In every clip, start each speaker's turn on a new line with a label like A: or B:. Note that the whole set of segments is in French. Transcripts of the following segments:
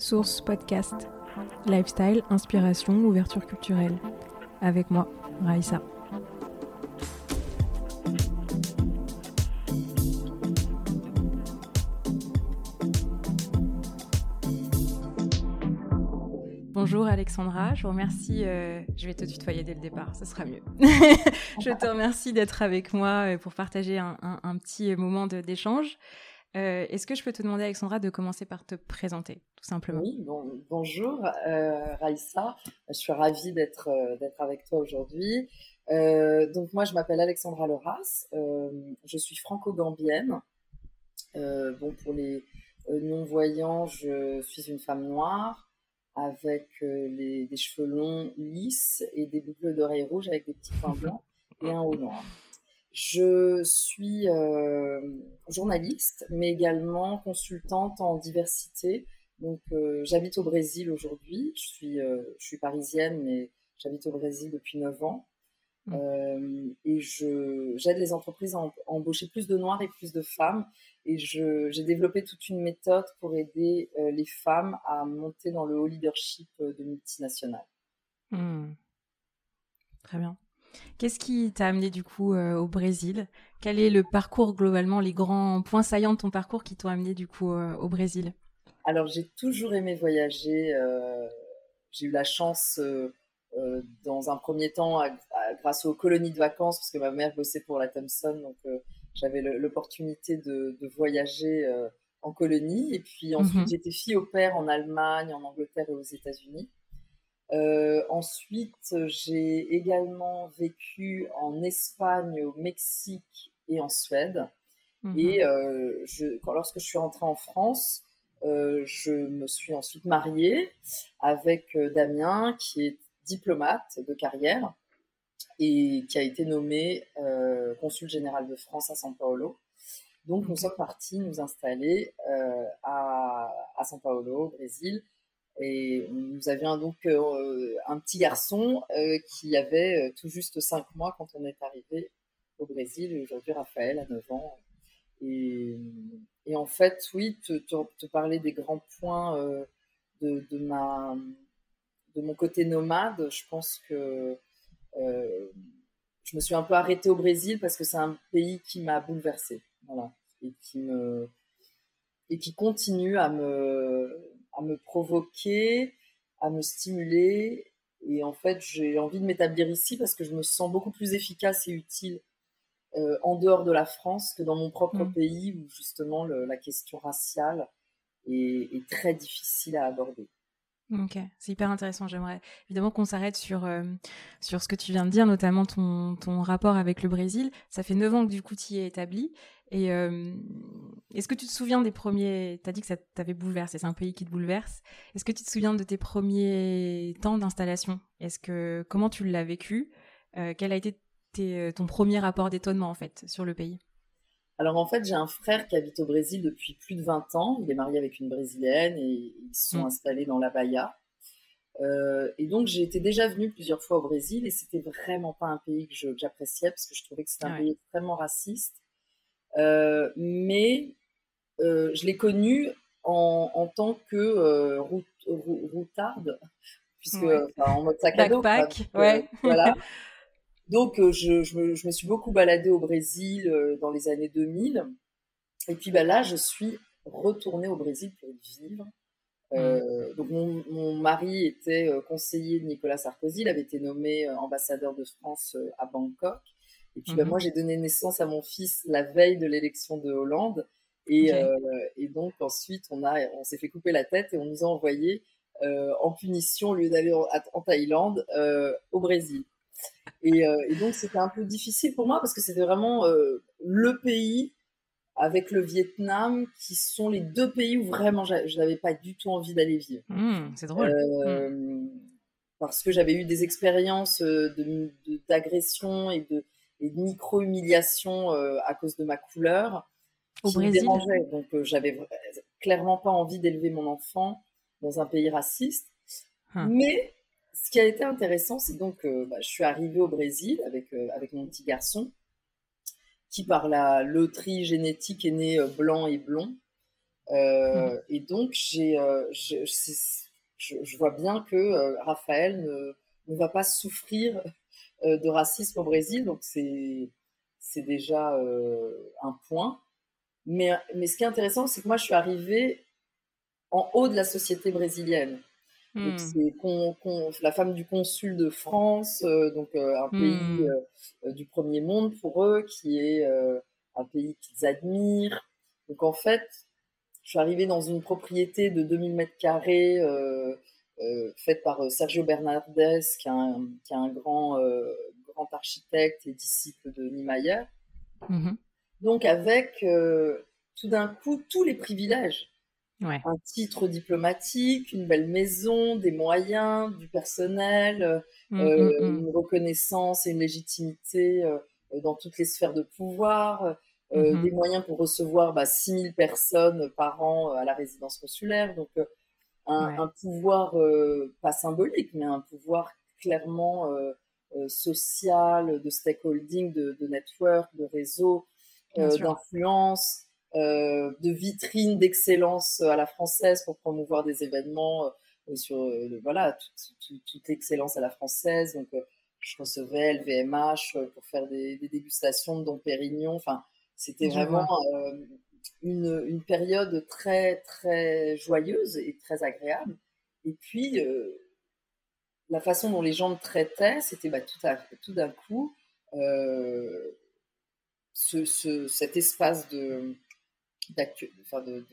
A: Source Podcast. Lifestyle, inspiration, ouverture culturelle. Avec moi, Raïssa. Bonjour Alexandra, je vous remercie. Euh, je vais te tutoyer dès le départ, ce sera mieux. je te remercie d'être avec moi euh, pour partager un, petit moment d'échange. Euh, est-ce que je peux te demander, Alexandra, de commencer par te présenter, tout simplement?
B: Oui, bonjour Raïssa, je suis ravie d'être avec toi aujourd'hui. donc moi, je m'appelle Alexandra Leras, je suis franco-gambienne. bon, pour les non-voyants, je suis une femme noire avec des cheveux longs lisses et des boucles d'oreilles rouges avec des petits points blancs et un haut noir. Je suis euh, journaliste, mais également consultante en diversité. Donc, euh, j'habite au Brésil aujourd'hui. Je suis, euh, je suis parisienne, mais j'habite au Brésil depuis 9 ans. Mmh. et j'aide les entreprises à, embaucher plus de noirs et plus de femmes. Et j'ai développé toute une méthode pour aider les femmes à monter dans le haut leadership de multinationales. Mmh.
A: Très bien. Qu'est-ce qui t'a amené du coup euh, au Brésil? Quel est le parcours globalement, les grands points saillants de ton parcours qui t'ont amené du coup euh, au Brésil?
B: Alors j'ai toujours aimé voyager. Euh, j'ai eu la chance dans un premier temps grâce aux colonies de vacances parce que ma mère bossait pour la Thomson, donc j'avais l'opportunité de, voyager en colonie. Et puis ensuite mmh j'étais fille au père en Allemagne, en Angleterre et aux États-Unis. Euh, ensuite, j'ai également vécu en Espagne, au Mexique et en Suède. Mhm. Et euh, je, quand, lorsque je suis rentrée en France, euh, je me suis ensuite mariée avec Damien, qui est diplomate de carrière et qui a été nommé consul général de France à São Paulo. Donc, nous sommes partis nous installer à, à São Paulo, au Brésil, et nous avions donc euh, un petit garçon euh, qui avait euh, tout juste 5 mois quand on est arrivé au Brésil. Aujourd'hui, Raphaël a 9 ans. Et, en fait, oui, te, te, parler des grands points de, de, ma, de mon côté nomade, je pense que je me suis un peu arrêtée au Brésil parce que c'est un pays qui m'a bouleversée. Voilà. Et qui me et qui continue à me à me provoquer, à me stimuler. Et en fait, j'ai envie de m'établir ici parce que je me sens beaucoup plus efficace et utile euh, en dehors de la France que dans mon propre mmh. pays où justement la question raciale est, très difficile à aborder.
A: Ok, c'est hyper intéressant. J'aimerais évidemment qu'on s'arrête sur, euh, sur ce que tu viens de dire, notamment ton, ton rapport avec le Brésil. Ça fait 9 ans que du coup tu y es établi. Et est-ce que tu te souviens des premiers... Tu as dit que ça t'avait bouleversé, c'est un pays qui te bouleverse. Est-ce que tu te souviens de tes premiers temps d'installation? Est-ce que Comment tu l'as vécu? Euh, Quel a été ton premier rapport d'étonnement en fait sur le pays?
B: Alors en fait, j'ai un frère qui habite au Brésil depuis plus de 20 ans. Il est marié avec une brésilienne et ils se sont mmh. installés dans la Bahia. Euh, et donc j'ai été déjà venue plusieurs fois au Brésil et c'était vraiment pas un pays que j'appréciais parce que je trouvais que c'était un pays extrêmement raciste. Euh, mais euh, je l'ai connu en, en, tant que route, routarde, puisque en mode sac à dos.
A: ouais.
B: voilà. Donc je, je, me, je, me, suis beaucoup baladée au Brésil dans les années 2000. Et puis bah, là, je suis retournée au Brésil pour vivre. Euh, donc mon, mon, mari était conseiller de Nicolas Sarkozy, il avait été nommé ambassadeur de France à Bangkok. Et puis bah, mhm. moi, j'ai donné naissance à mon fils la veille de l'élection de Hollande. Et, euh, et, donc ensuite, on, a, on s'est fait couper la tête et on nous a envoyés euh, en punition, au lieu d'aller en, Thaïlande, euh, au Brésil. Et, euh, et donc c'était un peu difficile pour moi parce que c'était vraiment euh, le pays avec le Vietnam qui sont les deux pays où vraiment je n'avais pas du tout envie d'aller vivre.
A: Mmh, c'est drôle. Mmh.
B: Parce que j'avais eu des expériences d'agression de, et de et de micro-humiliation euh, à cause de ma couleur
A: Au qui Brésil. me.
B: Donc euh, j'avais clairement pas envie d'élever mon enfant dans un pays raciste. Hein. Mais ce qui a été intéressant, c'est donc euh, bah, je suis arrivée au Brésil avec, avec mon petit garçon qui par la loterie génétique est né blanc et blond. Mmh. Et donc, j'ai, je, je, vois bien que Raphaël ne, ne, va pas souffrir de racisme au Brésil, donc c'est, c'est déjà un point. Mais, mais ce qui est intéressant, c'est que moi, je suis arrivée en haut de la société brésilienne. Hmm. c'est la femme du consul de France, euh, donc euh, un pays hmm. euh, du premier monde pour eux, qui est un pays qu'ils admirent. Donc en fait, je suis arrivée dans une propriété de 2000 mètres carrés faite par Sergio Bernardes, qui est un, qui est un grand, grand architecte et disciple de Niemeyer. Mm-hmm. Donc avec tout d'un coup tous les privilèges un titre diplomatique, une belle maison, des moyens, du personnel, euh, mmh, euh, mmh, mmh. une reconnaissance et une légitimité euh, dans toutes les sphères de pouvoir, des moyens pour recevoir bah, 6000 personnes par an à la résidence consulaire. Donc, un, pouvoir pas symbolique, mais un pouvoir clairement social, de stakeholding, de, de network, de réseau, d'influence. Euh, de vitrine d'excellence à la française pour promouvoir des événements euh, sur euh, voilà toute, l'excellence à la française. Donc je recevais LVMH pour faire des, dégustations de Dom Pérignon. Enfin, c'était vraiment une, une, période très très joyeuse et très agréable. Et puis la façon dont les gens me traitaient, c'était bah, tout, tout d'un coup ce, cet espace de enfin de,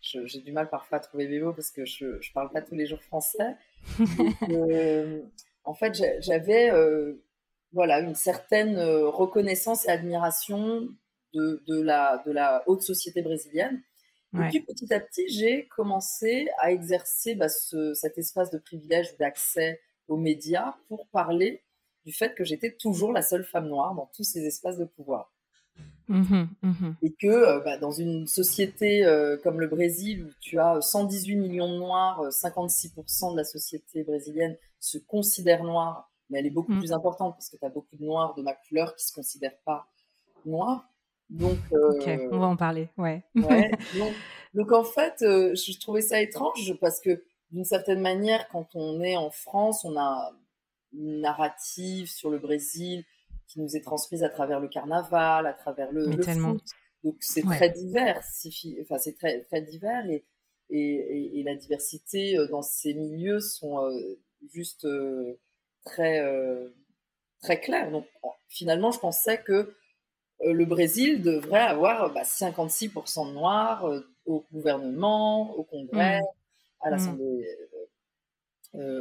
B: j'ai du mal parfois à trouver mes mots parce que je ne parle pas tous les jours français. Euh, en fait, j'avais euh, voilà, une certaine euh, reconnaissance et admiration de, de, la, de la haute société brésilienne. Et puis petit à petit, j'ai commencé à exercer bah, ce, cet espace de privilège d'accès aux médias pour parler du fait que j'étais toujours la seule femme noire dans tous ces espaces de pouvoir. Mmh mmh et que euh, bah, dans une société euh, comme le Brésil, où tu as 118 millions de noirs, 56% euh, de la société brésilienne se considère noire, mais elle est beaucoup mmh. plus importante parce que tu as beaucoup de noirs de ma couleur qui ne se considèrent pas noirs. Donc,
A: ok, on va en parler, ouais.
B: ouais donc, donc, en fait, je trouvais ça étrange parce que d'une certaine manière, quand on est en France, on a une narrative sur le Brésil qui nous est transmise à travers le carnaval, à travers le, foot. Donc c'est très divers, enfin c'est très très divers et, et, et, la diversité euh, dans ces milieux sont euh, juste euh, très très claires. Donc finalement, je pensais que le Brésil devrait avoir 56% bah, de noirs au gouvernement, au Congrès, mmh. à mmh. l'Assemblée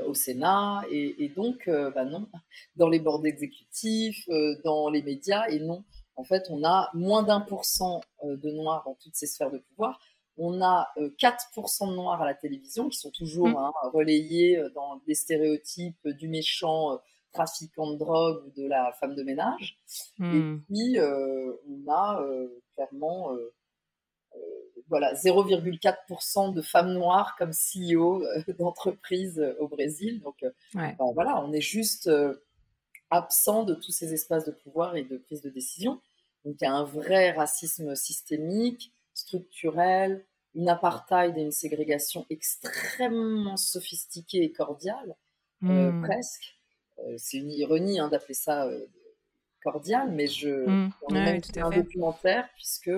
B: au Sénat, et, donc, euh, bah non, dans les bords exécutifs, euh, dans les médias, et non. En fait, on a moins d'un pour cent de noirs dans toutes ces sphères de pouvoir. On a 4% de noirs à la télévision, qui sont toujours mmh. hein, relayés dans des stéréotypes du méchant trafiquant de drogue ou de la femme de ménage. Et mmh. puis, on a clairement voilà, 0,4% de femmes noires comme CEO euh, d'entreprise euh, au Brésil. Donc, euh, ben voilà, on est juste absent de tous ces espaces de pouvoir et de prise de décision. Donc, il y a un vrai racisme systémique, structurel, une apartheid et une ségrégation extrêmement sophistiquée et cordiale, hmm. presque. c'est une ironie hein, d'appeler ça cordial, mais je, mmh. on a même un documentaire puisque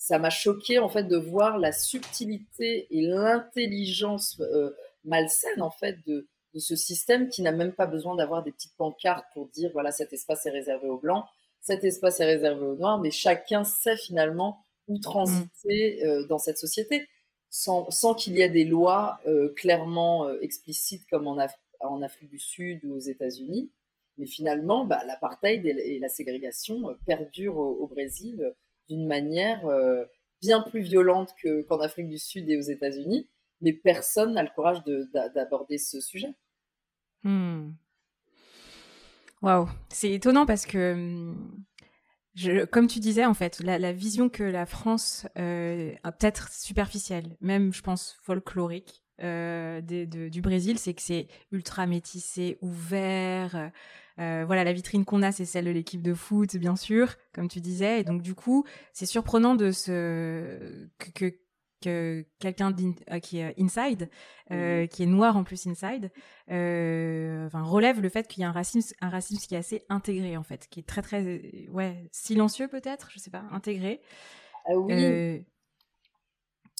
B: ça m'a choqué en fait de voir la subtilité et l'intelligence euh, malsaine en fait de, ce système qui n'a même pas besoin d'avoir des petites pancartes pour dire voilà cet espace est réservé aux blancs, cet espace est réservé aux noirs, mais chacun sait finalement où transiter mm. euh, dans cette société sans, sans qu'il y ait des lois euh, clairement explicites comme en, en, Afrique du Sud ou aux États-Unis. Mais finalement, bah, l'apartheid et, la ségrégation perdurent au Brésil d'une manière euh, bien plus violente qu'en Afrique du Sud et aux États-Unis, mais personne n'a le courage d'aborder ce sujet.
A: Hmm. Waouh, c'est étonnant parce que, hmm, comme tu disais, en fait, la, vision que la France euh, a peut-être superficielle, même je pense folklorique, euh, du Brésil, c'est que c'est ultra métissé, ouvert, voilà, la vitrine qu'on a, c'est celle de l'équipe de foot, bien sûr, comme tu disais. Et donc, du coup, c'est surprenant de que, que quelqu'un qui est inside, qui est noir en plus inside, enfin, relève le fait qu'il y a un racisme, un racisme qui est assez intégré en fait, qui est très très ouais silencieux peut-être, je sais pas, intégré.
B: Ah oui.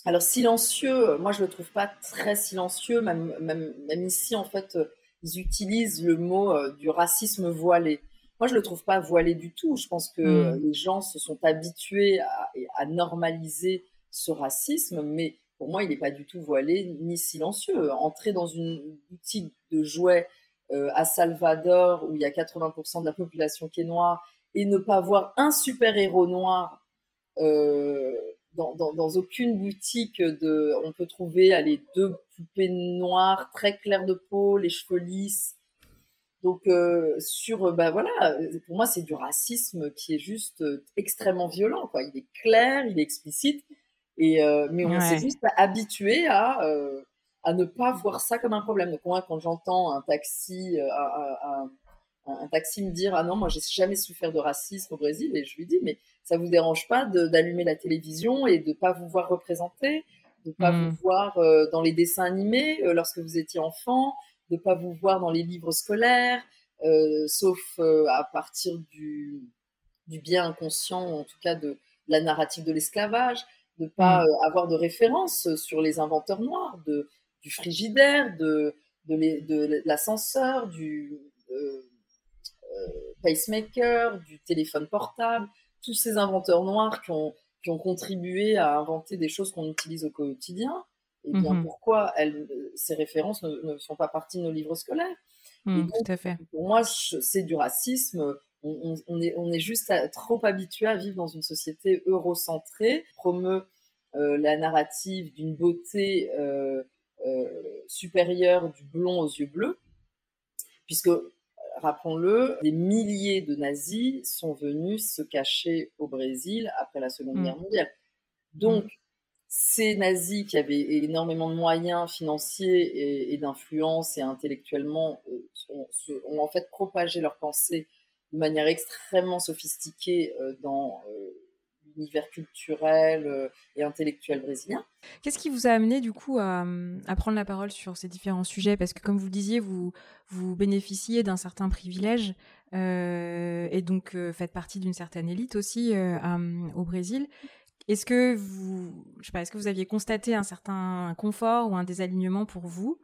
B: Alors silencieux, moi je le trouve pas très silencieux, même, même, même ici en fait ils utilisent le mot euh, du racisme voilé. Moi je le trouve pas voilé du tout. Je pense que mmh. les gens se sont habitués à, à, normaliser ce racisme, mais pour moi il n'est pas du tout voilé ni silencieux. Entrer dans une boutique de jouets euh, à Salvador où il y a 80% de la population qui est noire et ne pas voir un super héros noir. Euh, dans, dans, aucune boutique de, on peut trouver les deux poupées noires très claires de peau, les cheveux lisses. Donc euh, sur, bah voilà, pour moi c'est du racisme qui est juste euh, extrêmement violent. Quoi. Il est clair, il est explicite, et euh, mais on s'est juste habitué à à ne pas voir ça comme un problème. Donc moi quand j'entends un taxi, un, un, taxi me dire ah non moi j'ai jamais souffert de racisme au Brésil, et je lui dis mais ça vous dérange pas d'allumer la télévision et de pas vous voir représenter, de pas vous mm. voir euh, dans les dessins animés euh, lorsque vous étiez enfant, de pas vous voir dans les livres scolaires, euh, sauf à partir du, du, bien inconscient, en tout cas de, la narrative de l'esclavage, de pas mm. avoir de référence sur les inventeurs noirs, de, du frigidaire, de, de, de l'ascenseur, du pacemaker, du téléphone portable tous ces inventeurs noirs qui ont, qui ont contribué à inventer des choses qu'on utilise au quotidien, et bien mhm. pourquoi elles, ces références ne, sont pas partie de nos livres scolaires?
A: Mhm, Tout à fait.
B: Pour moi, c'est du racisme. On, on, est, on est juste trop habitué à vivre dans une société eurocentrée, promeut euh, la narrative d'une beauté euh, euh, supérieure du blond aux yeux bleus, puisque rappelons-le, des milliers de nazis sont venus se cacher au Brésil après la Seconde mm. Guerre mondiale. Donc, ces nazis qui avaient énormément de moyens financiers et, d'influence et intellectuellement euh, ont, en fait propagé leur pensée de manière extrêmement sophistiquée euh, dans euh, univers culturel euh, et intellectuel brésilien.
A: Qu'est-ce qui vous a amené du coup à, prendre la parole sur ces différents sujets? Parce que comme vous le disiez, vous, vous bénéficiez d'un certain privilège euh, et donc euh, faites partie d'une certaine élite aussi au Brésil. Est-ce que vous, je sais pas, est-ce que vous aviez constaté un certain confort ou un désalignement pour vous?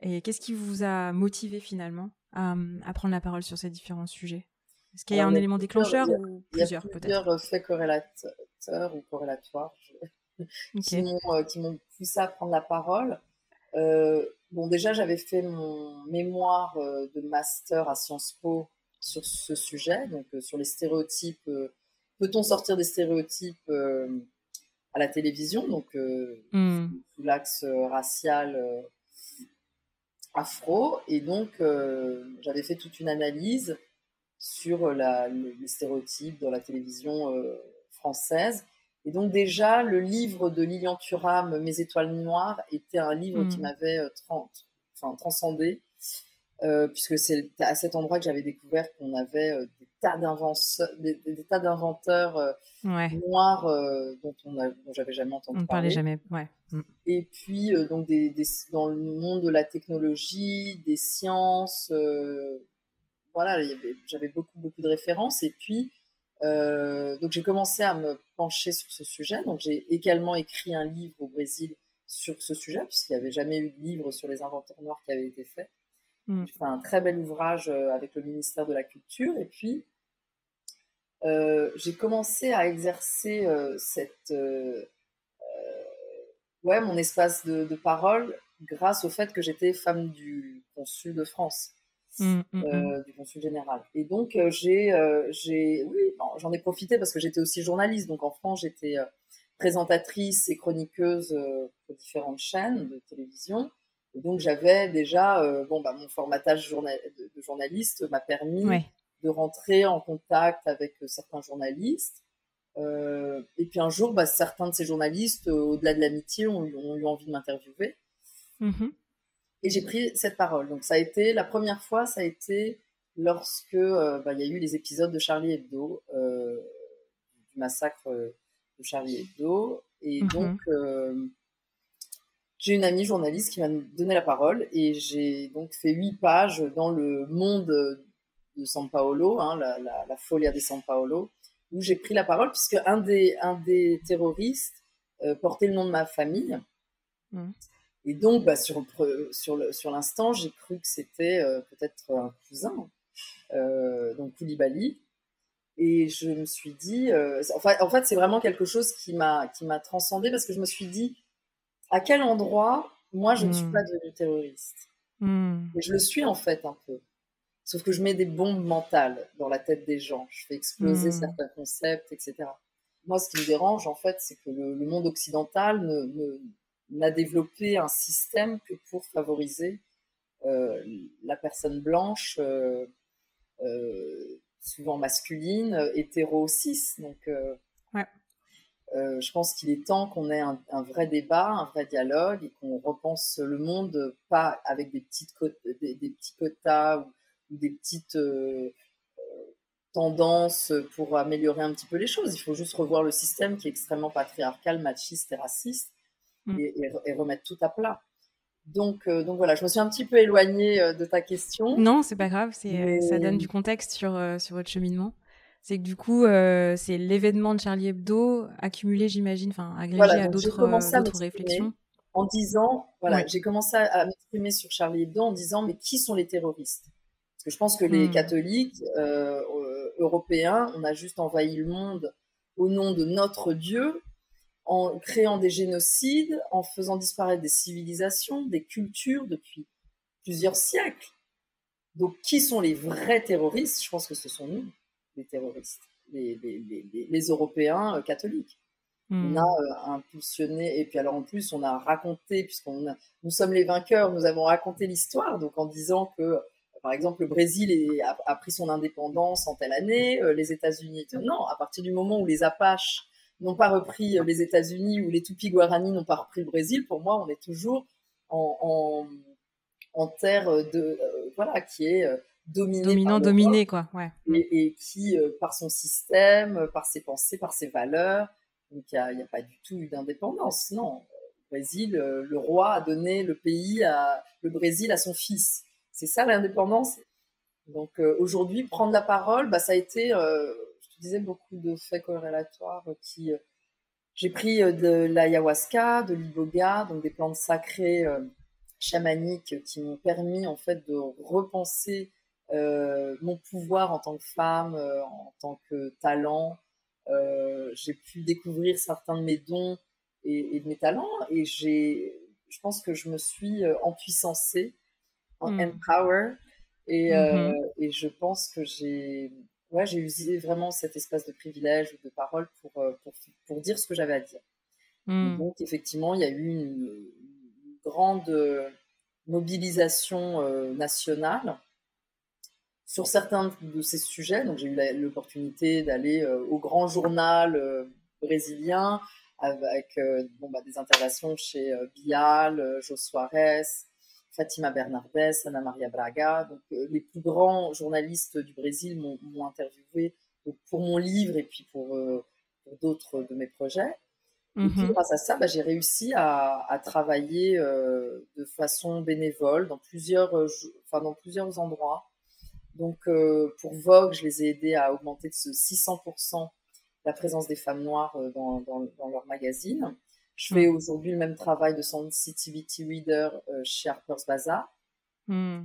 A: Et qu'est-ce qui vous a motivé finalement à prendre la parole sur ces différents sujets? Est-ce qu'il y a un élément déclencheur ou plusieurs peut-être
B: plusieurs faits corrélateurs ou corrélatoires euh, qui m'ont poussé à prendre la parole. Euh, bon, déjà, j'avais fait mon mémoire euh, de master à Sciences Po sur ce sujet, donc sur les stéréotypes. Peut-on sortir des stéréotypes à la télévision, donc hmm. sous l'axe racial afro Et donc, j'avais fait toute une analyse sur la, les stéréotypes dans la télévision euh, française. Et donc déjà, le livre de Lilian Thuram, Mes étoiles noires, était un livre qui hmm. m'avait euh, enfin, transcendé, euh, puisque c'est à cet endroit que j'avais découvert qu'on avait des tas d'inventeurs, des, tas d'inventeurs noirs dont on dont j'avais jamais entendu
A: on
B: parler.
A: parlait jamais, ouais.
B: Hmm. Et puis donc des, dans le monde de la technologie, des sciences, voilà, j'avais beaucoup, beaucoup de références. Et puis, euh, donc j'ai commencé à me pencher sur ce sujet. Donc j'ai également écrit un livre au Brésil sur ce sujet, puisqu'il n'y avait jamais eu de livre sur les inventeurs noirs qui avait été fait. Mm. J'ai fait un très bel ouvrage euh, avec le ministère de la Culture. Et puis, euh, j'ai commencé à exercer cette, ouais, mon espace de, de, parole grâce au fait que j'étais femme du consul de France. Mmh, mmh, mmh. Euh, du consul général. Et donc, euh, j'ai, euh, j'ai, oui, j'en ai profité parce que j'étais aussi journaliste. Donc, en France, j'étais présentatrice et chroniqueuse pour différentes chaînes de télévision. Et donc, j'avais déjà, bon, bah, mon formatage de, journaliste m'a permis de rentrer en contact avec certains journalistes. et puis un jour, bah, certains de ces journalistes, au-delà de l'amitié, ont, ont, eu envie de m'interviewer. Et j'ai pris cette parole. Donc ça a été, la première fois, ça a été lorsque bah, il y a eu les épisodes de Charlie Hebdo, du massacre de Charlie Hebdo. Et mmh donc, j'ai une amie journaliste qui m'a donné la parole et j'ai donc fait huit pages dans le monde de San Paolo, hein, la, la, la, Folia de San Paolo, où j'ai pris la parole puisque un des, un des terroristes euh, portait le nom de ma famille. Mmh. Et donc, bah, sur, sur, sur l'instant, j'ai cru que c'était euh, peut-être un cousin, euh, donc Koulibaly. Et je me suis dit, en fait, en fait c'est vraiment quelque chose qui m'a qui m'a transcendé parce que je me suis dit, à quel endroit moi je ne suis mmh. pas devenue terroriste? Mmh. Et je le suis en fait un peu. Sauf que je mets des bombes mentales dans la tête des gens. Je fais exploser mmh. certains concepts, etc. Moi, ce qui me dérange, en fait, c'est que le, monde occidental n'a développé un système que pour favoriser euh, la personne blanche, euh, euh, souvent masculine, hétéro cis. Donc, ouais. Je pense qu'il est temps qu'on ait un, vrai débat, un vrai dialogue et qu'on repense le monde pas avec des, petites des, petits quotas ou, des petites tendances pour améliorer un petit peu les choses. Il faut juste revoir le système qui est extrêmement patriarcal, machiste et raciste mm. et, remettre tout à plat. Donc, euh, donc voilà, je me suis un petit peu éloignée de ta question.
A: Non, c'est pas grave, ça donne du contexte sur, sur votre cheminement c'est que du coup, euh, c'est l'événement de Charlie Hebdo accumulé, j'imagine, enfin agrégé à d'autres euh, réflexions.
B: En disant, voilà, j'ai commencé à, m'exprimer sur Charlie Hebdo en disant, mais qui sont les terroristes? Parce que je pense que les hmm. catholiques euh, européens, on a juste envahi le monde au nom de notre Dieu, en créant des génocides, en faisant disparaître des civilisations, des cultures depuis plusieurs siècles. Donc, qui sont les vrais terroristes? Je pense que ce sont nous les terroristes, les, les, Européens euh, catholiques. On hmm. a euh, impulsionné, et puis alors en plus, on a raconté, puisqu'on nous sommes les vainqueurs, nous avons raconté l'histoire, donc en disant que, par exemple, le Brésil a, pris son indépendance en telle année, euh, les États-Unis. Non, à partir du moment où les Apaches n'ont pas repris les États-Unis, ou les Tupi Guarani n'ont pas repris le Brésil, pour moi, on est toujours en, en, terre de, voilà, qui est
A: dominant, dominé, quoi. Ouais.
B: Et, qui, euh, par son système, euh, par ses pensées, par ses valeurs, donc il n'y a, pas du tout eu d'indépendance. Non, le Brésil, euh, le roi a donné le pays, à, le Brésil à son fils. C'est ça l'indépendance? Donc aujourd'hui, prendre la parole, bah, ça a été, disais, beaucoup de faits corrélatoires qui. j'ai pris de l'ayahuasca, de l'iboga, donc des plantes sacrées chamaniques qui m'ont permis en fait de repenser euh, mon pouvoir en tant que femme, euh, en tant que talent. Euh, j'ai pu découvrir certains de mes dons et, de mes talents et j'ai, je pense que je me suis empuissancée, en mmh. empower et, mmh et je pense que j'ai ouais, j'ai usé vraiment cet espace de privilège ou de parole pour, pour, pour dire ce que j'avais à dire. Mmh. Donc, effectivement, il y a eu une, une grande mobilisation nationale sur certains de ces sujets. Donc, j'ai eu l'opportunité d'aller euh, au grand journal euh, brésilien avec euh, bon, bah, des interventions chez Bial, Jo Soares, Fatima Bernardes, Ana Maria Braga. Donc, les plus grands journalistes du Brésil m'ont interviewé pour mon livre et puis pour, d'autres de mes projets. Et puis, mm-hmm. grâce à ça, bah, j'ai réussi à, à travailler de façon bénévole dans plusieurs, enfin, dans plusieurs endroits. Donc, euh, pour Vogue, je les ai aidés à augmenter de ce 600% la présence des femmes noires euh, dans, dans, leur magazine. Je fais aujourd'hui le même travail de sensitivity reader euh, chez Harper's Bazaar. Hmm.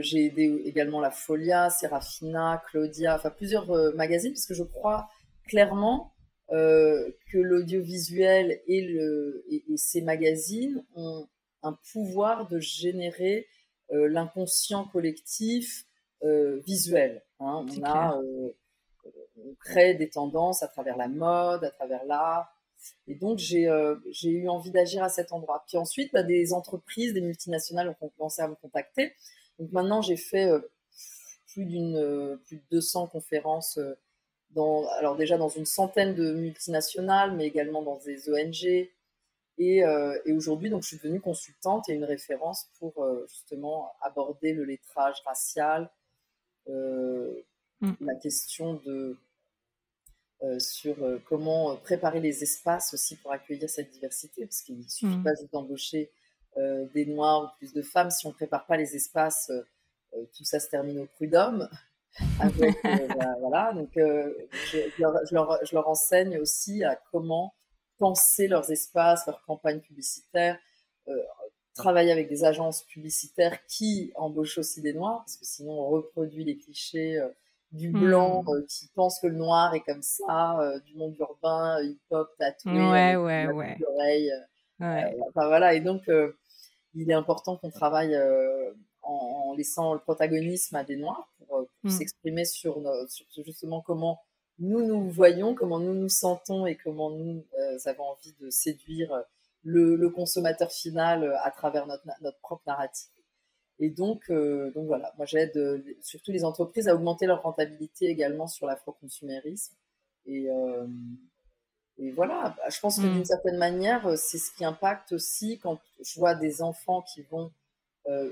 B: J'ai aidé également la Folia, Serafina, Claudia, enfin plusieurs magazines, parce que je crois clairement que l'audiovisuel et, le, et, ces magazines ont un pouvoir de générer l'inconscient collectif, euh, visuel. Hein. On, a, euh, on crée des tendances à travers la mode, à travers l'art. Et donc, j'ai euh, eu envie d'agir à cet endroit. Puis ensuite, bah, des entreprises, des multinationales ont commencé à me contacter. Donc maintenant, j'ai fait plus d'une plus de 200 conférences dans, alors déjà dans une centaine de multinationales, mais également dans des ONG. Et, et aujourd'hui, donc, je suis devenue consultante et une référence pour justement aborder le lettrage racial, mm. la question de sur comment préparer les espaces aussi pour accueillir cette diversité, parce qu'il ne suffit mm. pas juste d'embaucher des noirs ou plus de femmes. Si on ne prépare pas les espaces, tout ça se termine au prud'homme. Bah, voilà, donc je, je, leur, je, leur, enseigne aussi à comment penser leurs espaces, leurs campagnes publicitaires, travailler avec des agences publicitaires qui embauchent aussi des noirs, parce que sinon on reproduit les clichés euh, du hmm. blanc euh, qui pense que le noir est comme ça, euh, du monde urbain, hip-hop, tatoué,
A: ouais, ouais, ouais.
B: ouais. enfin, voilà, et donc il est important qu'on travaille en, laissant le protagonisme à des noirs pour, hmm. s'exprimer sur, sur, justement comment nous nous voyons, comment nous nous sentons et comment nous avons envie de séduire le, consommateur final euh, à travers notre, notre propre narrative. Et donc, euh, donc voilà, moi j'aide euh, surtout les entreprises à augmenter leur rentabilité également sur l'afroconsumérisme. Et, et voilà, bah, je pense que d'une mm. certaine manière, c'est ce qui impacte aussi quand je vois des enfants qui vont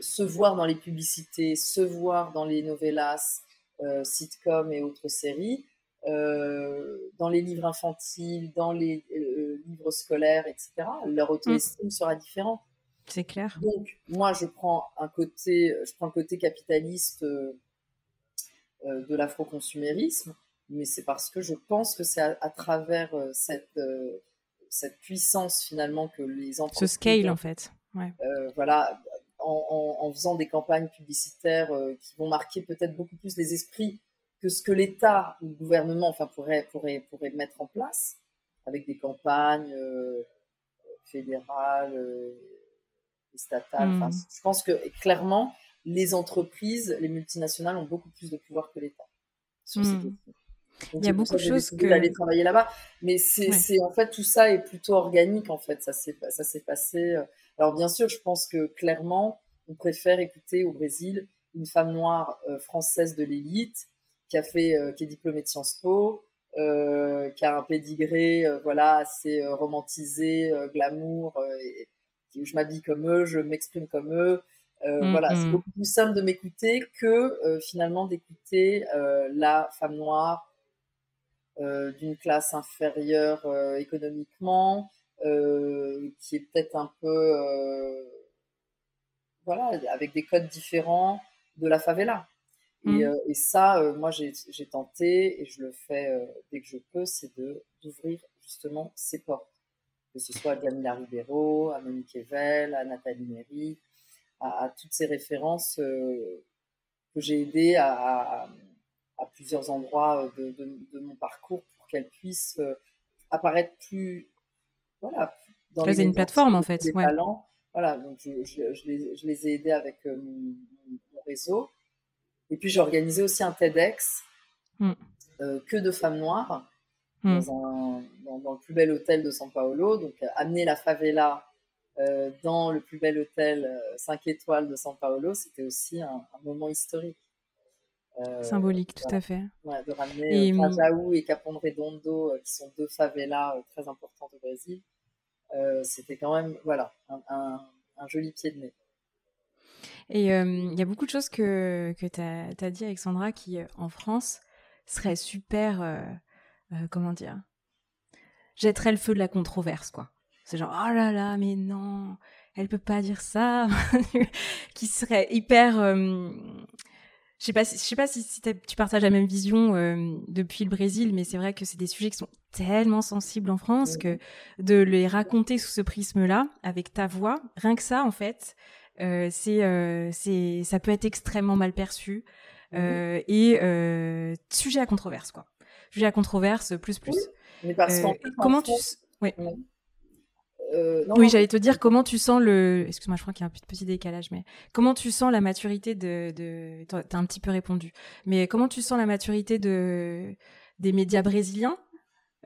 B: se voir dans les publicités, se voir dans les novellas, sitcoms et autres séries, dans les livres infantiles, dans les livres scolaires, etc., leur auto-estime mm. sera différente.
A: C'est clair.
B: Donc, moi, je prends un côté, je prends le côté capitaliste euh, euh, de l'afroconsumérisme, mais c'est parce que je pense que c'est à, travers euh, cette, cette puissance finalement que les entreprises.
A: Ce scale, en fait. Ouais.
B: voilà, en, en, faisant des campagnes publicitaires qui vont marquer peut-être beaucoup plus les esprits que ce que l'État ou le gouvernement enfin, pourrait, pourrait, pourrait mettre en place avec des campagnes euh, fédérales euh, statales. Enfin, hmm. je pense que clairement, les entreprises, les multinationales ont beaucoup plus de pouvoir que l'État sur ces
A: hmm. il y a beaucoup de choses que
B: aller travailler là-bas, mais c'est en fait tout ça est plutôt organique en fait. Ça s'est ça s'est passé. Euh. Alors bien sûr, je pense que clairement, on préfère écouter au Brésil une femme noire française de l'élite qui a fait qui est diplômée de Sciences Po, euh, qui a un pédigré euh, voilà assez euh, romantisé, glamour. Et, je m'habille comme eux, je m'exprime comme eux. Mm, voilà, c'est mm. beaucoup plus simple de m'écouter que finalement d'écouter la femme noire d'une classe inférieure économiquement, qui est peut-être un peu, voilà, avec des codes différents de la favela. Euh, et, ça, euh, moi, j'ai tenté et je le fais euh, dès que je peux, c'est d'ouvrir justement ces portes. Que ce soit à Camila Ribeiro, à Monique Evel, à Nathalie Méry, à, toutes ces références que j'ai aidées à, à, plusieurs endroits de, de, mon parcours pour qu'elles puissent apparaître plus. Voilà.
A: Dans les une plateforme, en fait.
B: ouais. talents. Voilà, donc je, je, je, les, je, les, ai aidés avec mon, mon réseau. Et puis j'ai organisé aussi un TEDx mm. euh, que de femmes noires mm. dans, le plus bel hôtel de São Paulo. Donc euh, amener la favela euh, dans le plus bel hôtel 5 étoiles de São Paulo, c'était aussi un, moment historique.
A: Symbolique, tout à fait.
B: de ramener et... Rajaú et Capão Redondo, qui sont deux favelas très importantes au Brésil. c'était quand même voilà, un joli pied de nez.
A: Et il y a beaucoup de choses que, que tu as, dit, Alexandra, qui en France seraient super. Comment dire Jetteraient le feu de la controverse, quoi. C'est genre, oh là là, mais non, elle peut pas dire ça. qui serait hyper. je sais pas, si, je sais pas si, tu partages la même vision depuis le Brésil, mais c'est vrai que c'est des sujets qui sont tellement sensibles en France que de les raconter sous ce prisme-là, avec ta voix, rien que ça, en fait, euh, c'est, euh, c'est, ça peut être extrêmement mal perçu mmh euh, et sujet à controverse quoi. À controverse plus plus.
B: Mais parce
A: comment tu, oui. oui, j'allais te dire comment tu sens le. Excuse-moi, je crois qu'il y a un petit décalage, mais comment tu sens la maturité de. de... T'as un petit peu répondu, mais comment tu sens la maturité de des médias brésiliens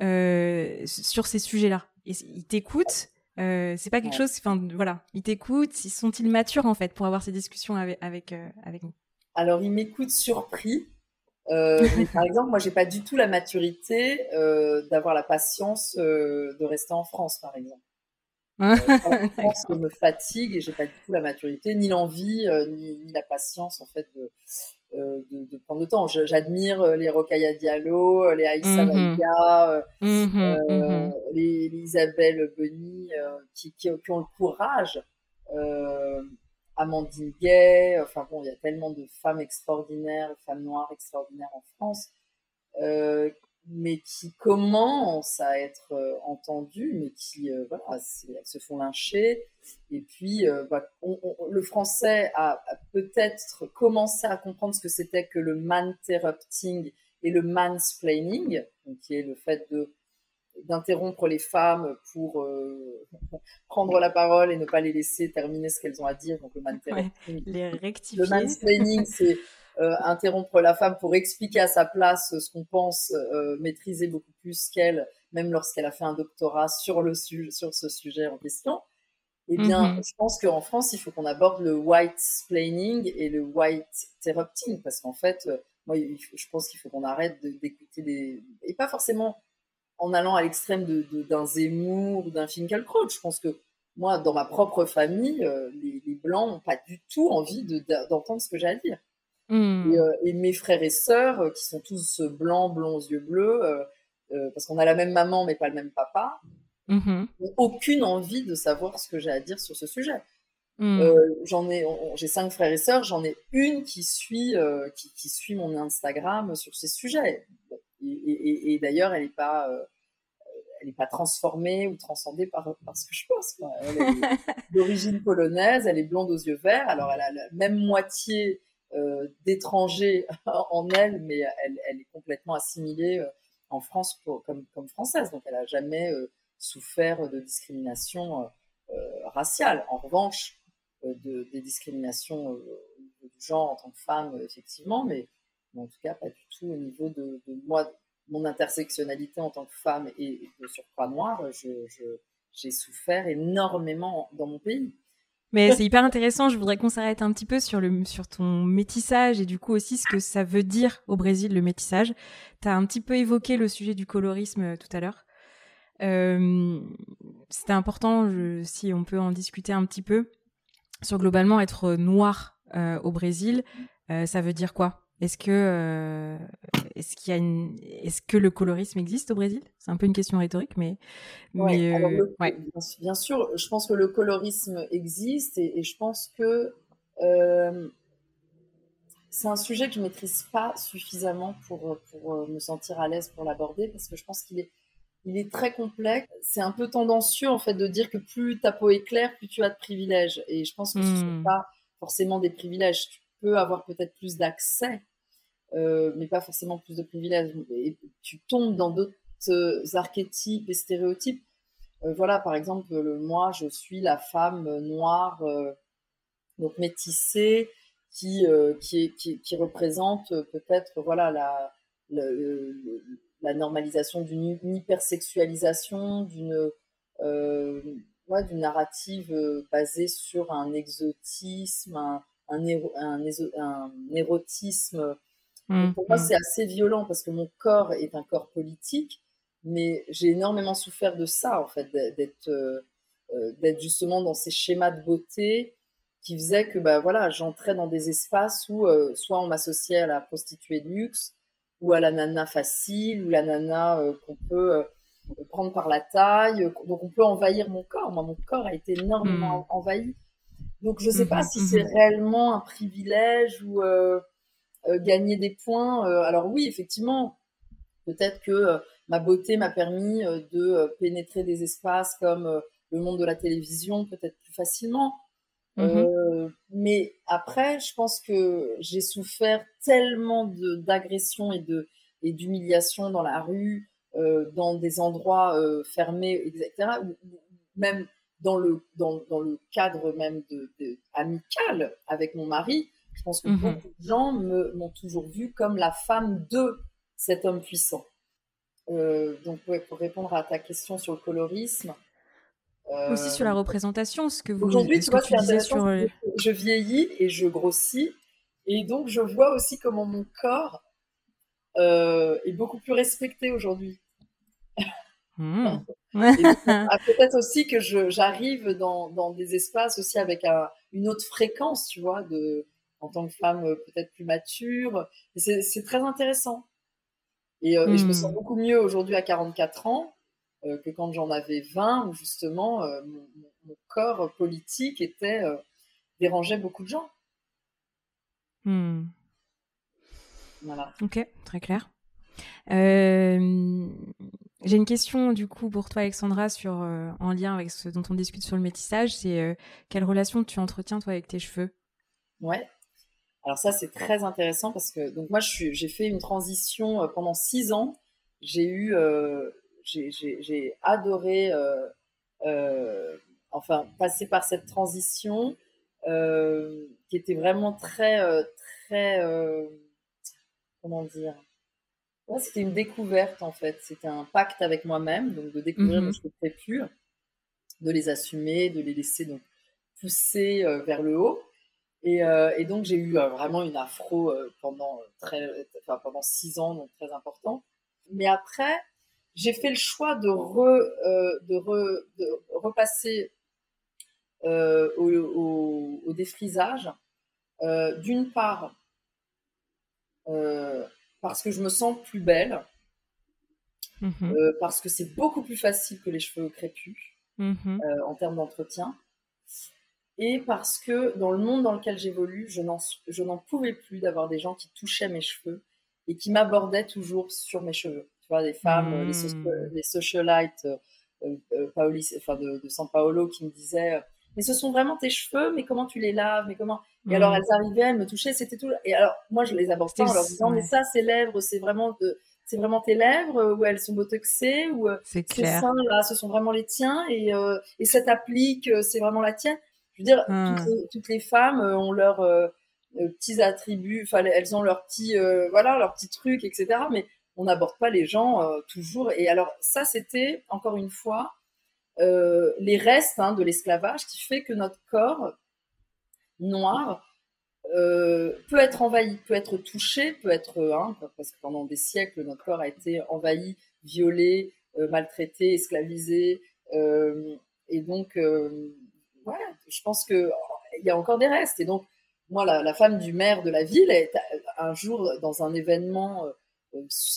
A: euh, sur ces sujets-là? Ils t'écoutent euh, c'est pas quelque chose. Enfin, voilà, ils t'écoutent. Ils sont-ils matures en fait pour avoir ces discussions avec avec, euh, avec nous?
B: Alors, ils m'écoutent surpris. Euh, mais par exemple, moi, j'ai pas du tout la maturité d'avoir la patience de rester en France, par exemple. je pense que me fatigue et j'ai pas du tout la maturité, ni l'envie, ni, la patience en fait de, euh, de, prendre le temps. J'admire euh, les Rokhaya Diallo, les Aïssa mm les, Isabelle qui, qui, ont le courage. Amandine Gay, enfin bon, il y a tellement de femmes extraordinaires, femmes noires extraordinaires en France, mais qui commencent à être euh, entendues, mais qui euh, se font lyncher. Et puis, euh, bah, le français a, peut-être commencé à comprendre ce que c'était que le man-interrupting et le mansplaining, qui est le fait de d'interrompre les femmes pour prendre la parole et ne pas les laisser terminer ce qu'elles ont à dire. Donc le man
A: les rectifier.
B: Le mansplaining, c'est euh, interrompre la femme pour expliquer à sa place ce qu'on pense euh, maîtriser beaucoup plus qu'elle, même lorsqu'elle a fait un doctorat sur, le sur ce sujet en question. Eh bien, mhm. je pense qu'en France, il faut qu'on aborde le white splaining et le white interrupting, parce qu'en fait, euh, moi, je pense qu'il faut qu'on arrête d'écouter des... Et pas forcément en allant à l'extrême d'un de, Zemmour ou d'un Finkielkraut. Je pense que moi, dans ma propre famille, les, les Blancs n'ont pas du tout envie d'entendre ce que j'ai à dire. Hmm. Euh, et, mes frères et sœurs, euh, qui sont tous euh, blancs, blonds aux yeux bleus, parce qu'on a la même maman mais pas le même papa, mm-hmm. n'ont aucune envie de savoir ce que j'ai à dire sur ce sujet. Hmm. j'en ai, j'ai cinq frères et sœurs, j'en ai une qui suit, qui, qui, suit mon Instagram sur ces sujets. Et, et, d'ailleurs, elle n'est pas, elle est pas transformée ou transcendée par, par ce que je pense. Elle est d'origine polonaise, elle est blonde aux yeux verts, alors elle a la même moitié euh, d'étrangers en elle, mais elle, est complètement assimilée euh, en France comme, comme, française. Donc elle n'a jamais euh, souffert de discrimination raciale. En revanche, de, des discriminations du genre en tant que femme, effectivement, mais, en tout cas pas du tout au niveau de, moi, mon intersectionnalité en tant que femme et, de surcroît noire. j'ai souffert énormément dans mon pays.
A: Mais c'est hyper intéressant. Je voudrais qu'on s'arrête un petit peu sur le sur ton métissage et du coup aussi ce que ça veut dire au Brésil le métissage. Tu as un petit peu évoqué le sujet du colorisme euh, tout à l'heure. Euh, C'était important, si on peut en discuter un petit peu, sur globalement être noir euh, au Brésil. Ça veut dire quoi? Est-ce que, euh, est-ce qu'il y a une, est-ce que le colorisme existe au Brésil? C'est un peu une question rhétorique, mais,
B: mais euh, bien, sûr, je pense que le colorisme existe et, je pense que euh, c'est un sujet que je maîtrise pas suffisamment pour, pour me sentir à l'aise pour l'aborder parce que je pense qu'il est, il est très complexe. C'est un peu tendancieux en fait de dire que plus ta peau est claire, plus tu as de privilèges. Et je pense que ce ne sont hmm. pas forcément des privilèges. Tu peux avoir peut-être plus d'accès euh, mais pas forcément plus de privilèges. Et tu tombes dans d'autres euh, archétypes et stéréotypes. Euh, voilà, par exemple, moi, je suis la femme noire, donc métissée, qui, qui, représente peut-être voilà, la, la, normalisation d'une hypersexualisation, d'une ouais, narrative basée sur un exotisme, un érotisme Mmh, pour moi, mmh. c'est assez violent parce que mon corps est un corps politique, mais j'ai énormément souffert de ça, en fait, d'être euh, euh, justement dans ces schémas de beauté qui faisaient que bah, voilà, j'entrais dans des espaces où euh, soit on m'associait à la prostituée de luxe, ou à la nana facile, ou la nana qu'on peut prendre par la taille. Donc on peut envahir mon corps. Moi, mon corps a été énormément mmh. envahi. Donc je ne sais pas si c'est réellement un privilège ou euh, gagner des points. Euh, alors oui, effectivement, peut-être que euh, ma beauté m'a permis de pénétrer des espaces comme le monde de la télévision peut-être plus facilement. Mmh mais après, je pense que j'ai souffert tellement d'agressions et de et d'humiliation dans la rue, dans des endroits fermés, etc. Même dans le dans, dans le cadre même de, de, amical avec mon mari, je pense que mmh beaucoup de gens m'ont toujours vu comme la femme de cet homme puissant. Euh, donc, pour répondre à ta question sur le colorisme.
A: Aussi sur la euh, représentation, ce que vous
B: Aujourd'hui, tu vois, c'est intéressant. Je vieillis et je grossis. Et donc, je vois aussi comment mon corps euh, est beaucoup plus respecté aujourd'hui. Mmh. Peut-être aussi que j'arrive dans, dans, des espaces aussi avec une autre fréquence, tu vois, de, en tant que femme peut-être plus mature. C'est très intéressant. Et, je me sens hmm. beaucoup mieux aujourd'hui à 44 ans que quand j'en avais 20, où justement mon, mon, corps politique était dérangeait beaucoup de gens.
A: Hmm. Voilà. Ok, très clair. Euh, j'ai une question du coup pour toi, Alexandra, sur, euh, en lien avec ce dont on discute sur le métissage. C'est euh, quelle relation tu entretiens toi avec tes cheveux?
B: Ouais. Alors ça c'est très intéressant parce que donc moi j'ai fait une transition pendant six ans. J'ai eu, j'ai adoré, enfin passer par cette transition qui était vraiment très très comment dire? C'était une découverte en fait. C'était un pacte avec moi-même, donc de découvrir mmh mes cheveux purs, de les assumer, de les laisser donc pousser euh, vers le haut. Et, euh, et donc j'ai eu euh, vraiment une afro pendant très, enfin, pendant six ans, donc très important. Mais après, j'ai fait le choix de, re, de, re, de repasser au, au, au, défrisage. D'une part, parce que je me sens plus belle, euh, parce que c'est beaucoup plus facile que les cheveux crépus euh, en termes d'entretien, et parce que dans le monde dans lequel j'évolue, je n'en pouvais plus d'avoir des gens qui touchaient mes cheveux et qui m'abordaient toujours sur mes cheveux. Tu vois, des femmes, les, hmm. socialites euh, enfin de, de, San Paolo qui me disaient mais ce sont vraiment tes cheveux, mais comment tu les laves, mais comment? Et alors mm. elles arrivaient, elles me touchaient, c'était tout. Et alors moi je les abordais en leur disant mais ça c'est lèvres, c'est vraiment de, c'est vraiment tes lèvres ou elles sont botoxées ou euh,
A: c'est clair.
B: seins là, ce sont vraiment les tiens et euh, et cette applique, euh, c'est vraiment la tienne. Je veux dire, mm. toutes, les, femmes ont leurs petits attributs, enfin elles ont leurs petits voilà leurs petits trucs etc. Mais on n'aborde pas les gens toujours. Et alors ça c'était encore une fois euh, les restes hein, de l'esclavage qui fait que notre corps noir euh, peut être envahi, peut être touché, peut être, hein, parce que pendant des siècles, notre corps a été envahi, violé, euh, maltraité, esclavisé. et donc, je pense qu'il y a encore des restes. Et donc, moi, la, la, femme du maire de la ville, est, un jour, dans un événement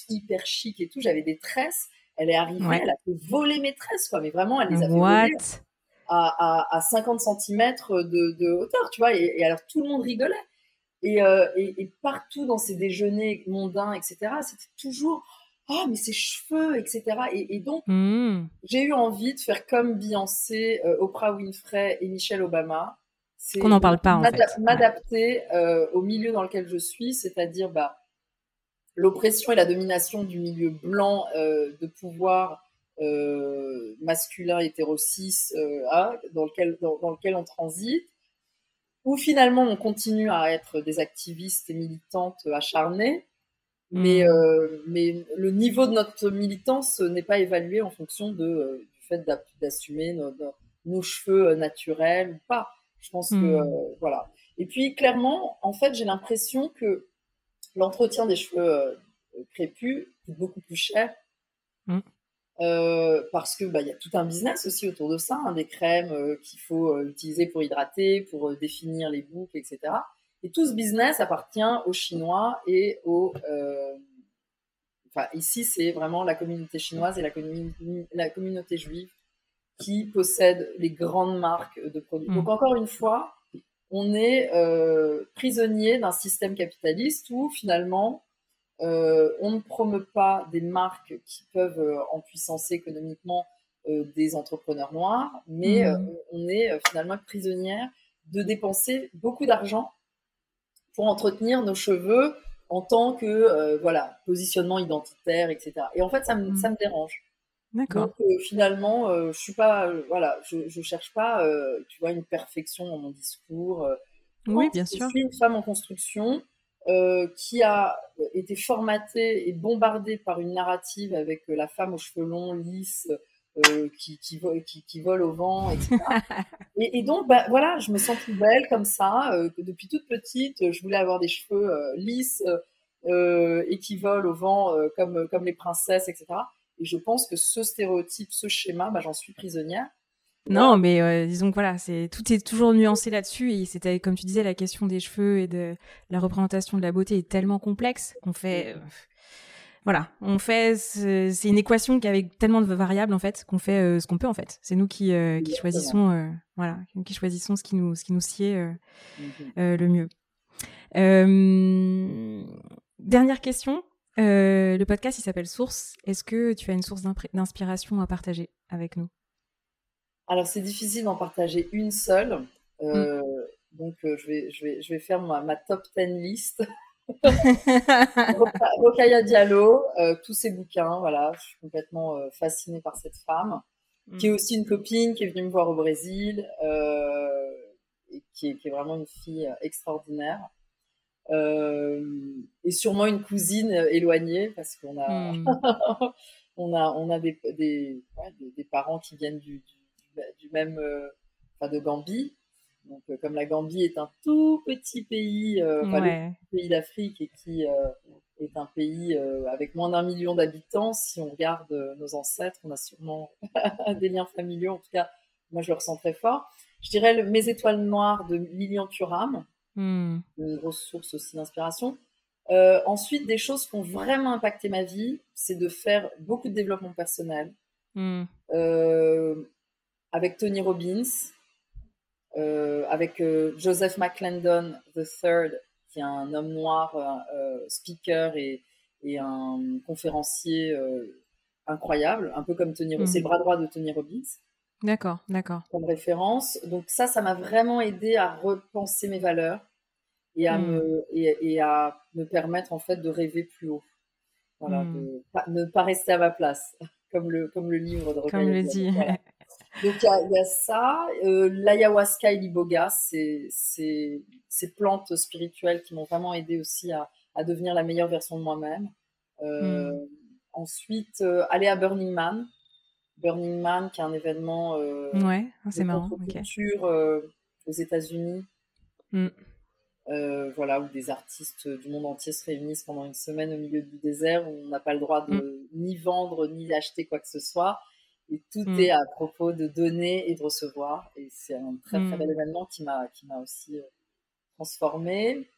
B: hyper chic et tout, j'avais des tresses elle est arrivée, elle a fait voler mes tresses, quoi. Mais vraiment, elle les a fait voler à, à, 50 cm de, hauteur, tu vois. Et, alors, tout le monde rigolait. Euh, et, et, partout dans ces déjeuners mondains, etc., c'était toujours ah mais ses cheveux, etc. Et, donc mmh. j'ai eu envie de faire comme Beyoncé, euh, Oprah Winfrey et Michelle Obama.
A: Qu'on n'en parle pas en fait.
B: M'adapter euh, au milieu dans lequel je suis, c'est-à-dire bah l'oppression et la domination du milieu blanc euh, de pouvoir masculin hétéro euh, dans, lequel, dans, lequel on transite, où finalement on continue à être des activistes et militantes acharnées, mais, mmh. mais le niveau de notre militance n'est pas évalué en fonction de, du fait d'assumer nos, cheveux naturels ou pas. Je pense que mmh. voilà. Et puis clairement, en fait, j'ai l'impression que l'entretien des cheveux euh, crépus coûte beaucoup plus cher. Mm. Euh, parce que bah, y a tout un business aussi autour de ça, hein, des crèmes euh, qu'il faut utiliser pour hydrater, pour définir les boucles, etc. Et tout ce business appartient aux Chinois et aux. Enfin, ici, c'est vraiment la communauté chinoise et la, la, communauté juive qui possèdent les grandes marques de produits. Mm. Donc, encore une fois, on est euh, prisonnier d'un système capitaliste où finalement euh, on ne promeut pas des marques qui peuvent euh, en puissancer économiquement des entrepreneurs noirs, mais mmh. on est finalement prisonnière de dépenser beaucoup d'argent pour entretenir nos cheveux en tant que voilà positionnement identitaire, etc. Et en fait, ça me, ça me dérange.
A: D'accord. Donc
B: euh, finalement, euh, je suis pas, euh, voilà, je, je cherche pas, tu vois, une perfection dans mon discours.
A: oui, bien sûr.
B: Je suis une femme en construction qui a été formatée et bombardée par une narrative avec la femme aux cheveux longs, lisses, qui, qui, qui, qui, vole au vent, etc. et, et, donc, bah, voilà, je me sens plus belle comme ça. que depuis toute petite, je voulais avoir des cheveux lisses et qui volent au vent comme, comme les princesses, etc. Et je pense que ce stéréotype, ce schéma, bah, j'en suis prisonnière.
A: Non, mais disons que voilà, c'est tout est toujours nuancé là-dessus et c'était comme tu disais la question des cheveux et de la représentation de la beauté est tellement complexe qu'on fait voilà, on fait c'est une équation qui avec tellement de variables en fait qu'on fait euh, ce qu'on peut en fait. C'est nous qui, euh, qui choisissons euh, voilà, qui choisissons ce qui nous ce qui nous sied mm-hmm. le mieux. dernière question. le podcast il s'appelle Source. Est-ce que tu as une source d'inspiration à partager avec nous?
B: Alors c'est difficile d'en partager une seule. Mm. Donc je vais je vais je vais faire ma, ma top 10 liste. Rokaya Diallo, euh, tous ses bouquins, voilà, je suis complètement euh, fascinée par cette femme, qui est mm. aussi une copine qui est venue me voir au Brésil, euh, et qui est, vraiment une fille extraordinaire. et sûrement une cousine éloignée, parce qu'on a, mm. on a, on a des, des, des, parents qui viennent du, du, du même, enfin de Gambie, donc, euh, comme la Gambie est un tout petit pays, euh, le pays d'Afrique et qui euh, est un pays avec moins d'un million d'habitants, si on regarde nos ancêtres, on a sûrement des liens familiaux. En tout cas, moi, je le ressens très fort. Je dirais le, Mes étoiles noires de Lilian Thuram, hmm. une grosse source aussi d'inspiration. ensuite, des choses qui ont vraiment impacté ma vie, c'est de faire beaucoup de développement personnel. Hmm. avec Tony Robbins, avec euh, Joseph McClendon III, qui est un homme noir, euh, speaker et, et, un conférencier incroyable, un peu comme Tony Robbins. C'est le hmm. bras droit de Tony Robbins.
A: D'accord, d'accord.
B: Comme référence. Donc ça, ça m'a vraiment aidé à repenser mes valeurs et à, hmm. me, et, à me permettre en fait de rêver plus haut. Voilà, hmm. de ne pas rester à ma place, comme le, comme le livre de
A: Comme le dit.
B: Donc il y, a ça, euh, l'ayahuasca et l'iboga, c'est ces plantes spirituelles qui m'ont vraiment aidé aussi à, à, devenir la meilleure version de moi-même. Euh, hmm. Ensuite, euh, aller à Burning Man. Burning Man, qui est un événement
A: ouais, ah, c'est marrant.
B: culture aux États-Unis. Hmm. voilà, où des artistes du monde entier se réunissent pendant une semaine au milieu du désert, où on n'a pas le droit de hmm. ni vendre ni acheter quoi que ce soit. Et tout mm. est à propos de donner et de recevoir. Et c'est un très très bel mm. événement qui m'a qui m'a aussi euh, transformée.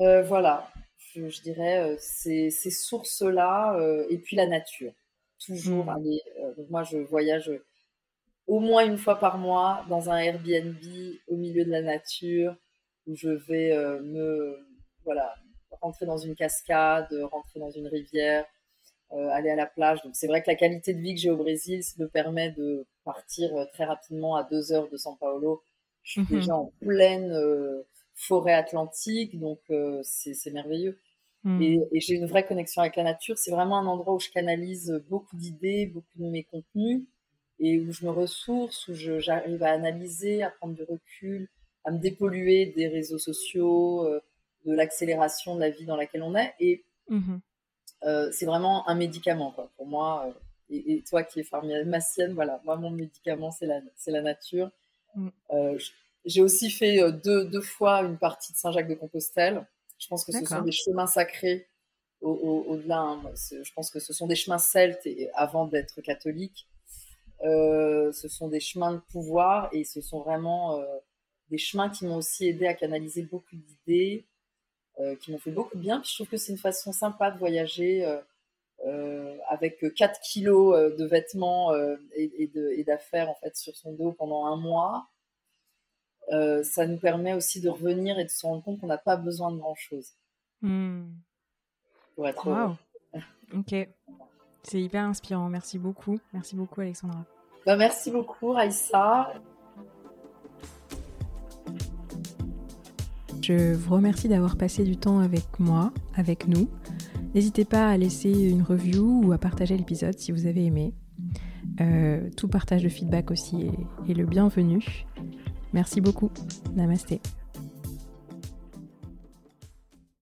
B: Euh, voilà, je, je dirais euh, ces, ces sources-là et puis la nature. Toujours mm. aller. donc moi, je voyage au moins une fois par mois dans un Airbnb au milieu de la nature où je vais me voilà rentrer dans une cascade, rentrer dans une rivière, euh, aller à la plage. Donc c'est vrai que la qualité de vie que j'ai au Brésil me permet de partir euh, très rapidement à deux heures de São Paulo. Je suis mhm. déjà en pleine euh, forêt atlantique, donc c'est merveilleux. Et, et j'ai une vraie connexion avec la nature. C'est vraiment un endroit où je canalise beaucoup d'idées, beaucoup de mes contenus, et où je me ressource, où j'arrive à analyser, à prendre du recul, à me dépolluer des réseaux sociaux, de l'accélération de la vie dans laquelle on est. Et mhm. Euh, c'est vraiment un médicament quoi. pour moi. Euh, et, toi qui es pharmacienne, voilà, moi mon médicament c'est la, c'est la nature. Mm. Euh, j'ai aussi fait deux, deux fois une partie de Saint-Jacques-de-Compostelle. Je pense que ce sont des chemins sacrés au-delà. Hein. Je pense que ce sont des chemins celtes et, avant d'être catholique. ce sont des chemins de pouvoir et ce sont vraiment des chemins qui m'ont aussi aidé à canaliser beaucoup d'idées, qui m'ont fait beaucoup de bien. Puis je trouve que c'est une façon sympa de voyager euh, euh, avec 4 kilos de vêtements et, d'affaires en fait sur son dos pendant un mois. ça nous permet aussi de revenir et de se rendre compte qu'on n'a pas besoin de grand chose.
A: Hmm.
B: Pour être
A: wow. Ok. C'est hyper inspirant. Merci beaucoup. Merci beaucoup, Alexandra.
B: Bah, merci beaucoup, Raïssa.
A: Je vous remercie d'avoir passé du temps avec moi, avec nous. N'hésitez pas à laisser une review ou à partager l'épisode si vous avez aimé. Euh, tout partage de feedback aussi est, est le bienvenu. Merci beaucoup. Namasté.